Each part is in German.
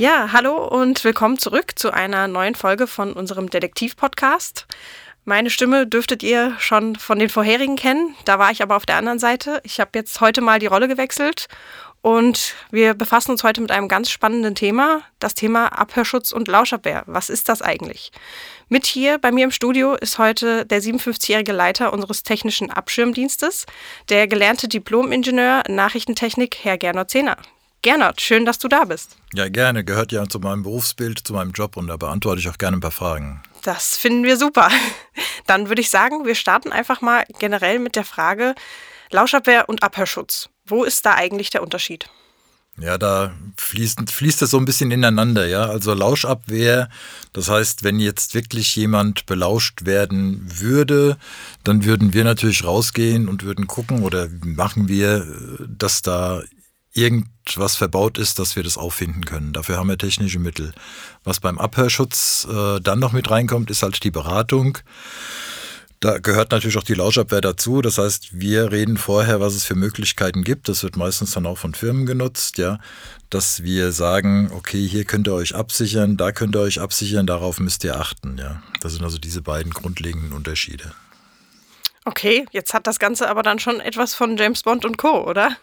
Ja, hallo und willkommen zurück zu einer neuen Folge von unserem Detektiv-Podcast. Meine Stimme dürftet ihr schon von den vorherigen kennen. Da war ich aber auf der anderen Seite. Ich habe jetzt heute mal die Rolle gewechselt und wir befassen uns heute mit einem ganz spannenden Thema, das Thema Abhörschutz und Lauschabwehr. Was ist das eigentlich? Mit hier bei mir im Studio ist heute der 57-jährige Leiter unseres technischen Abschirmdienstes, der gelernte Diplom-Ingenieur Nachrichtentechnik, Herr Gernot Zehner. Gernot, schön, dass du da bist. Ja, gerne. Gehört ja zu meinem Berufsbild, zu meinem Job und da beantworte ich auch gerne ein paar Fragen. Das finden wir super. Dann würde ich sagen, wir starten einfach mal generell mit der Frage Lauschabwehr und Abhörschutz. Wo ist da eigentlich der Unterschied? Ja, da fließt, fließt das so ein bisschen ineinander, ja. Also Lauschabwehr, das heißt, wenn jetzt wirklich jemand belauscht werden würde, dann würden wir natürlich rausgehen und würden gucken oder machen wir, dass da irgendwas verbaut ist, dass wir das auffinden können. Dafür haben wir technische Mittel. Was beim Abhörschutz äh, dann noch mit reinkommt, ist halt die Beratung. Da gehört natürlich auch die Lauschabwehr dazu. Das heißt, wir reden vorher, was es für Möglichkeiten gibt. Das wird meistens dann auch von Firmen genutzt, ja, dass wir sagen, okay, hier könnt ihr euch absichern, da könnt ihr euch absichern, darauf müsst ihr achten, ja. Das sind also diese beiden grundlegenden Unterschiede. Okay, jetzt hat das Ganze aber dann schon etwas von James Bond und Co., oder?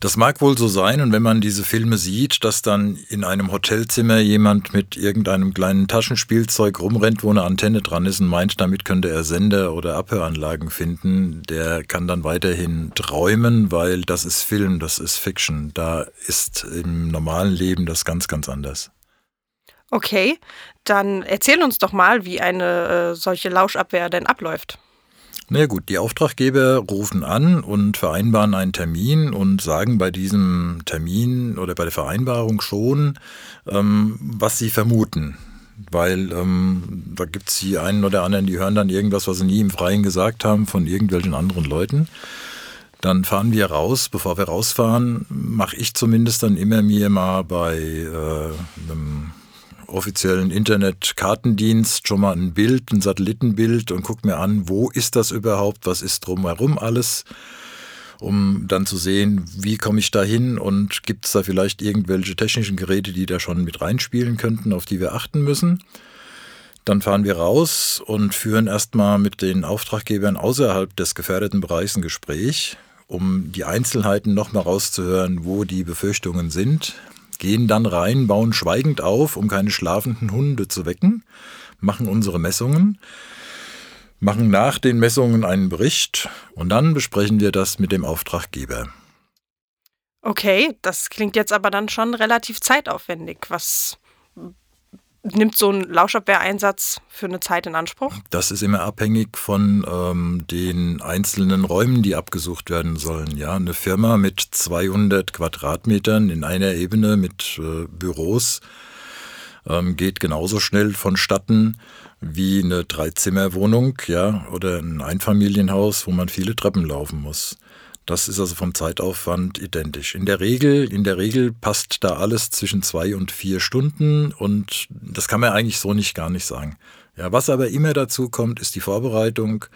Das mag wohl so sein und wenn man diese Filme sieht, dass dann in einem Hotelzimmer jemand mit irgendeinem kleinen Taschenspielzeug rumrennt, wo eine Antenne dran ist und meint, damit könnte er Sender oder Abhöranlagen finden, der kann dann weiterhin träumen, weil das ist Film, das ist Fiction. Da ist im normalen Leben das ganz, ganz anders. Okay, dann erzähl uns doch mal, wie eine äh, solche Lauschabwehr denn abläuft. Na gut, die Auftraggeber rufen an und vereinbaren einen Termin und sagen bei diesem Termin oder bei der Vereinbarung schon, ähm, was sie vermuten. Weil ähm, da gibt es die einen oder anderen, die hören dann irgendwas, was sie nie im Freien gesagt haben von irgendwelchen anderen Leuten. Dann fahren wir raus. Bevor wir rausfahren, mache ich zumindest dann immer mir mal bei äh, einem offiziellen Internetkartendienst schon mal ein Bild, ein Satellitenbild und gucke mir an, wo ist das überhaupt, was ist drumherum alles, um dann zu sehen, wie komme ich da hin und gibt es da vielleicht irgendwelche technischen Geräte, die da schon mit reinspielen könnten, auf die wir achten müssen. Dann fahren wir raus und führen erstmal mit den Auftraggebern außerhalb des gefährdeten Bereichs ein Gespräch, um die Einzelheiten nochmal rauszuhören, wo die Befürchtungen sind, gehen dann rein, bauen schweigend auf, um keine schlafenden Hunde zu wecken, machen unsere Messungen, machen nach den Messungen einen Bericht und dann besprechen wir das mit dem Auftraggeber. Okay, das klingt jetzt aber dann schon relativ zeitaufwendig. Was nimmt so ein Lauschabwehreinsatz für eine Zeit in Anspruch? Das ist immer abhängig von ähm, den einzelnen Räumen, die abgesucht werden sollen. Ja, eine Firma mit 200 Quadratmetern in einer Ebene mit äh, Büros ähm, geht genauso schnell vonstatten wie eine Dreizimmerwohnung, ja, oder ein Einfamilienhaus, wo man viele Treppen laufen muss. Das ist also vom Zeitaufwand identisch. In der Regel, in der Regel passt da alles zwischen zwei und vier Stunden und das kann man eigentlich so nicht gar nicht sagen. Ja, was aber immer dazu kommt, ist die Vorbereitung.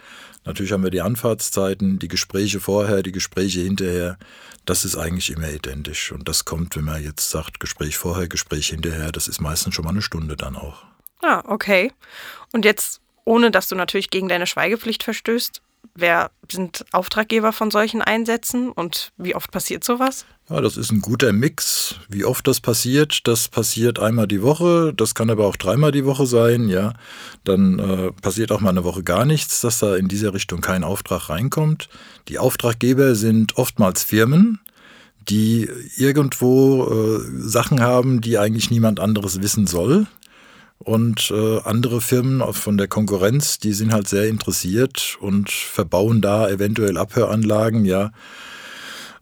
Natürlich haben wir die Anfahrtszeiten, die Gespräche vorher, die Gespräche hinterher. Das ist eigentlich immer identisch. Und das kommt, wenn man jetzt sagt, Gespräch vorher, Gespräch hinterher, das ist meistens schon mal eine Stunde dann auch. Ah, okay. Und jetzt, ohne dass du natürlich gegen deine Schweigepflicht verstößt, wer sind Auftraggeber von solchen Einsätzen und wie oft passiert sowas? Ja, das ist ein guter Mix. Wie oft das passiert, das passiert einmal die Woche, das kann aber auch dreimal die Woche sein, ja. Dann äh, passiert auch mal eine Woche gar nichts, dass da in dieser Richtung kein Auftrag reinkommt. Die Auftraggeber sind oftmals Firmen, die irgendwo äh, Sachen haben, die eigentlich niemand anderes wissen soll. Und äh, andere Firmen von der Konkurrenz, die sind halt sehr interessiert und verbauen da eventuell Abhöranlagen, ja.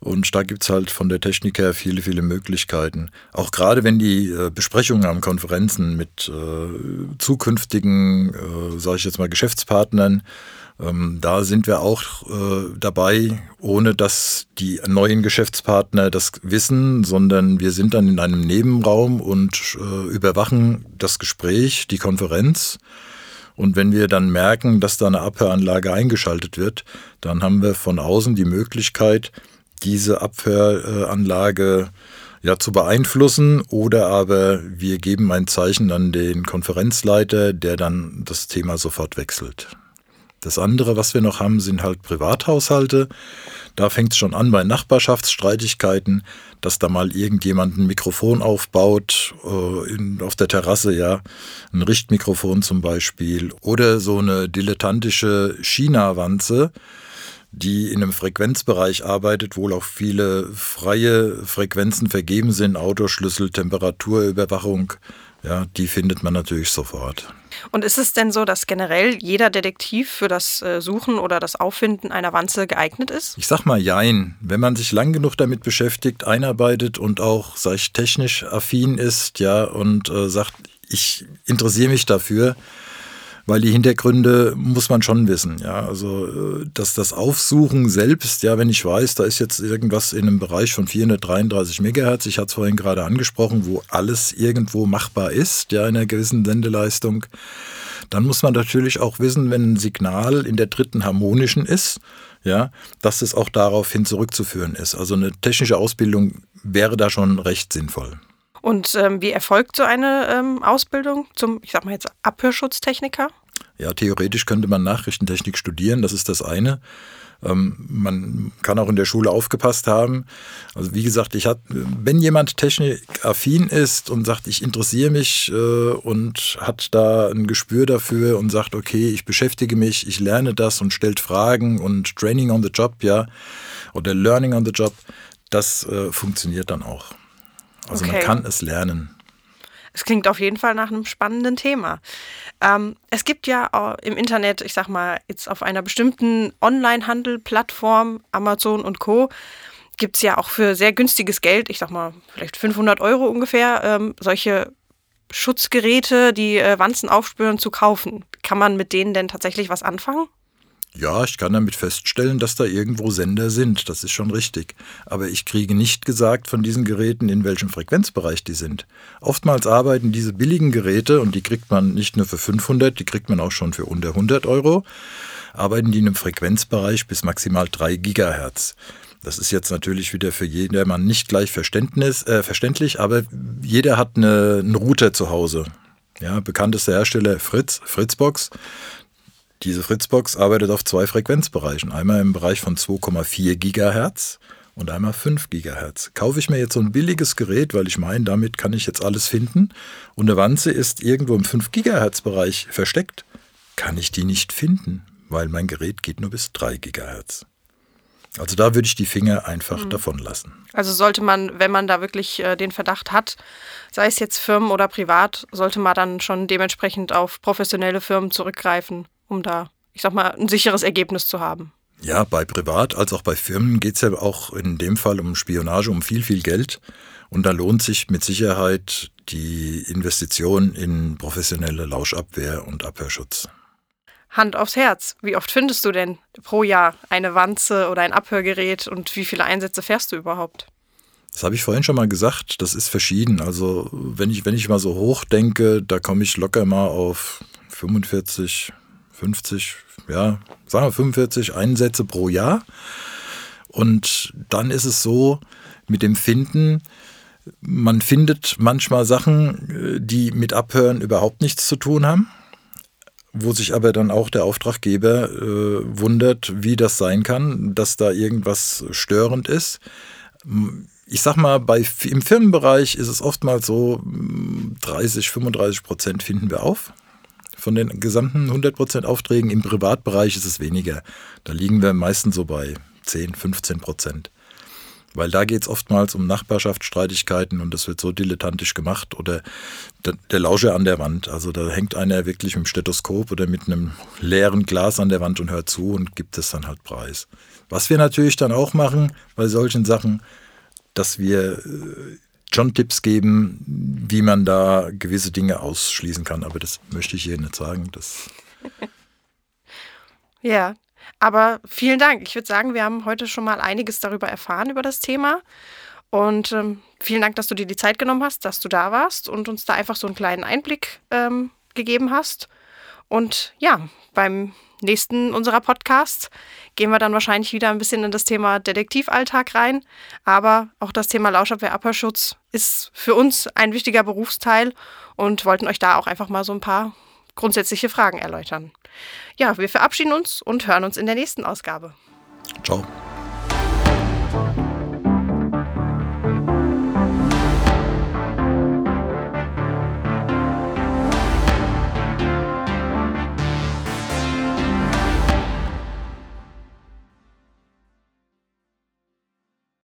Und da gibt's halt von der Technik her viele, viele Möglichkeiten. Auch gerade wenn die äh, Besprechungen am Konferenzen mit äh, zukünftigen, äh, sage ich jetzt mal, Geschäftspartnern ähm, da sind wir auch äh, dabei, ohne dass die neuen Geschäftspartner das wissen, sondern wir sind dann in einem Nebenraum und überwachen das Gespräch, die Konferenz. Und wenn wir dann merken, dass da eine Abhöranlage eingeschaltet wird, dann haben wir von außen die Möglichkeit, diese Abhöranlage ja, zu beeinflussen oder aber wir geben ein Zeichen an den Konferenzleiter, der dann das Thema sofort wechselt. Das andere, was wir noch haben, sind halt Privathaushalte. Da fängt es schon an bei Nachbarschaftsstreitigkeiten, dass da mal irgendjemand ein Mikrofon aufbaut, äh, in, auf der Terrasse, ja, ein Richtmikrofon zum Beispiel, oder so eine dilettantische China-Wanze, die in einem Frequenzbereich arbeitet, wo auch viele freie Frequenzen vergeben sind, Autoschlüssel, Temperaturüberwachung, ja, die findet man natürlich sofort. Und ist es denn so, dass generell jeder Detektiv für das äh, Suchen oder das Auffinden einer Wanze geeignet ist? Ich sag mal jein. Wenn man sich lang genug damit beschäftigt, einarbeitet und auch, sag ich, technisch affin ist, ja, und äh, sagt, ich interessiere mich dafür, weil die Hintergründe muss man schon wissen. Ja, also äh, dass das Aufsuchen selbst, ja, wenn ich weiß, da ist jetzt irgendwas in einem Bereich von 433 Megahertz, ich hatte es vorhin gerade angesprochen, wo alles irgendwo machbar ist, ja, in einer gewissen Sendeleistung, dann muss man natürlich auch wissen, wenn ein Signal in der dritten harmonischen ist, ja, dass es auch daraufhin zurückzuführen ist. Also eine technische Ausbildung wäre da schon recht sinnvoll. Und ähm, wie erfolgt so eine ähm, Ausbildung zum, ich sag mal jetzt, Abhörschutztechniker? Ja, theoretisch könnte man Nachrichtentechnik studieren, das ist das eine. Ähm, man kann auch in der Schule aufgepasst haben. Also wie gesagt, ich hat, wenn jemand technikaffin ist und sagt, ich interessiere mich äh, und hat da ein Gespür dafür und sagt, okay, ich beschäftige mich, ich lerne das und stellt Fragen und Training on the Job, ja, oder Learning on the Job, das äh, funktioniert dann auch. Also okay. man kann es lernen. Es klingt auf jeden Fall nach einem spannenden Thema. Ähm, es gibt ja im Internet, ich sag mal, jetzt auf einer bestimmten Online-Handel-Plattform, Amazon und Co., gibt es ja auch für sehr günstiges Geld, ich sag mal, vielleicht 500 Euro ungefähr, ähm, solche Schutzgeräte, die äh, Wanzen aufspüren, zu kaufen. Kann man mit denen denn tatsächlich was anfangen? Ja, ich kann damit feststellen, dass da irgendwo Sender sind. Das ist schon richtig. Aber ich kriege nicht gesagt von diesen Geräten, in welchem Frequenzbereich die sind. Oftmals arbeiten diese billigen Geräte, und die kriegt man nicht nur für 500, die kriegt man auch schon für unter 100 Euro, arbeiten die in einem Frequenzbereich bis maximal 3 Gigahertz. Das ist jetzt natürlich wieder für jedermann nicht gleich Verständnis, äh, verständlich, aber jeder hat eine, einen Router zu Hause. Ja, bekanntester Hersteller Fritz, Fritzbox. Diese Fritzbox arbeitet auf zwei Frequenzbereichen. Einmal im Bereich von 2,4 Gigahertz und einmal 5 Gigahertz. Kaufe ich mir jetzt so ein billiges Gerät, weil ich meine, damit kann ich jetzt alles finden und eine Wanze ist irgendwo im 5 Gigahertz Bereich versteckt, kann ich die nicht finden, weil mein Gerät geht nur bis 3 Gigahertz. Also da würde ich die Finger einfach mhm. davon lassen. Also sollte man, wenn man da wirklich äh, den Verdacht hat, sei es jetzt Firmen oder privat, sollte man dann schon dementsprechend auf professionelle Firmen zurückgreifen um da, ich sag mal, ein sicheres Ergebnis zu haben. Ja, bei Privat als auch bei Firmen geht es ja auch in dem Fall um Spionage, um viel, viel Geld. Und da lohnt sich mit Sicherheit die Investition in professionelle Lauschabwehr und Abhörschutz. Hand aufs Herz. Wie oft findest du denn pro Jahr eine Wanze oder ein Abhörgerät und wie viele Einsätze fährst du überhaupt? Das habe ich vorhin schon mal gesagt, das ist verschieden. Also wenn ich, wenn ich mal so hoch denke, da komme ich locker mal auf 45, 50, ja, sagen wir 45 Einsätze pro Jahr. Und dann ist es so mit dem Finden, man findet manchmal Sachen, die mit Abhören überhaupt nichts zu tun haben, wo sich aber dann auch der Auftraggeber äh, wundert, wie das sein kann, dass da irgendwas störend ist. Ich sag mal, bei, im Firmenbereich ist es oftmals so, 30, 35 Prozent finden wir auf von den gesamten 100% Aufträgen. Im Privatbereich ist es weniger. Da liegen wir meistens so bei 10, 15 Prozent. Weil da geht es oftmals um Nachbarschaftsstreitigkeiten und das wird so dilettantisch gemacht oder der, Lauscher an der Wand. Also da hängt einer wirklich mit dem Stethoskop oder mit einem leeren Glas an der Wand und hört zu und gibt es dann halt preis. Was wir natürlich dann auch machen bei solchen Sachen, dass wir äh, schon Tipps geben, wie man da gewisse Dinge ausschließen kann. Aber das möchte ich hier nicht sagen. Das ja, aber vielen Dank. Ich würde sagen, wir haben heute schon mal einiges darüber erfahren, über das Thema. Und ähm, vielen Dank, dass du dir die Zeit genommen hast, dass du da warst und uns da einfach so einen kleinen Einblick ähm, gegeben hast. Und ja, beim nächsten unserer Podcasts gehen wir dann wahrscheinlich wieder ein bisschen in das Thema Detektivalltag rein. Aber auch das Thema Lauschabwehr-Abhörschutz ist für uns ein wichtiger Berufsteil und wollten euch da auch einfach mal so ein paar grundsätzliche Fragen erläutern. Ja, wir verabschieden uns und hören uns in der nächsten Ausgabe. Ciao.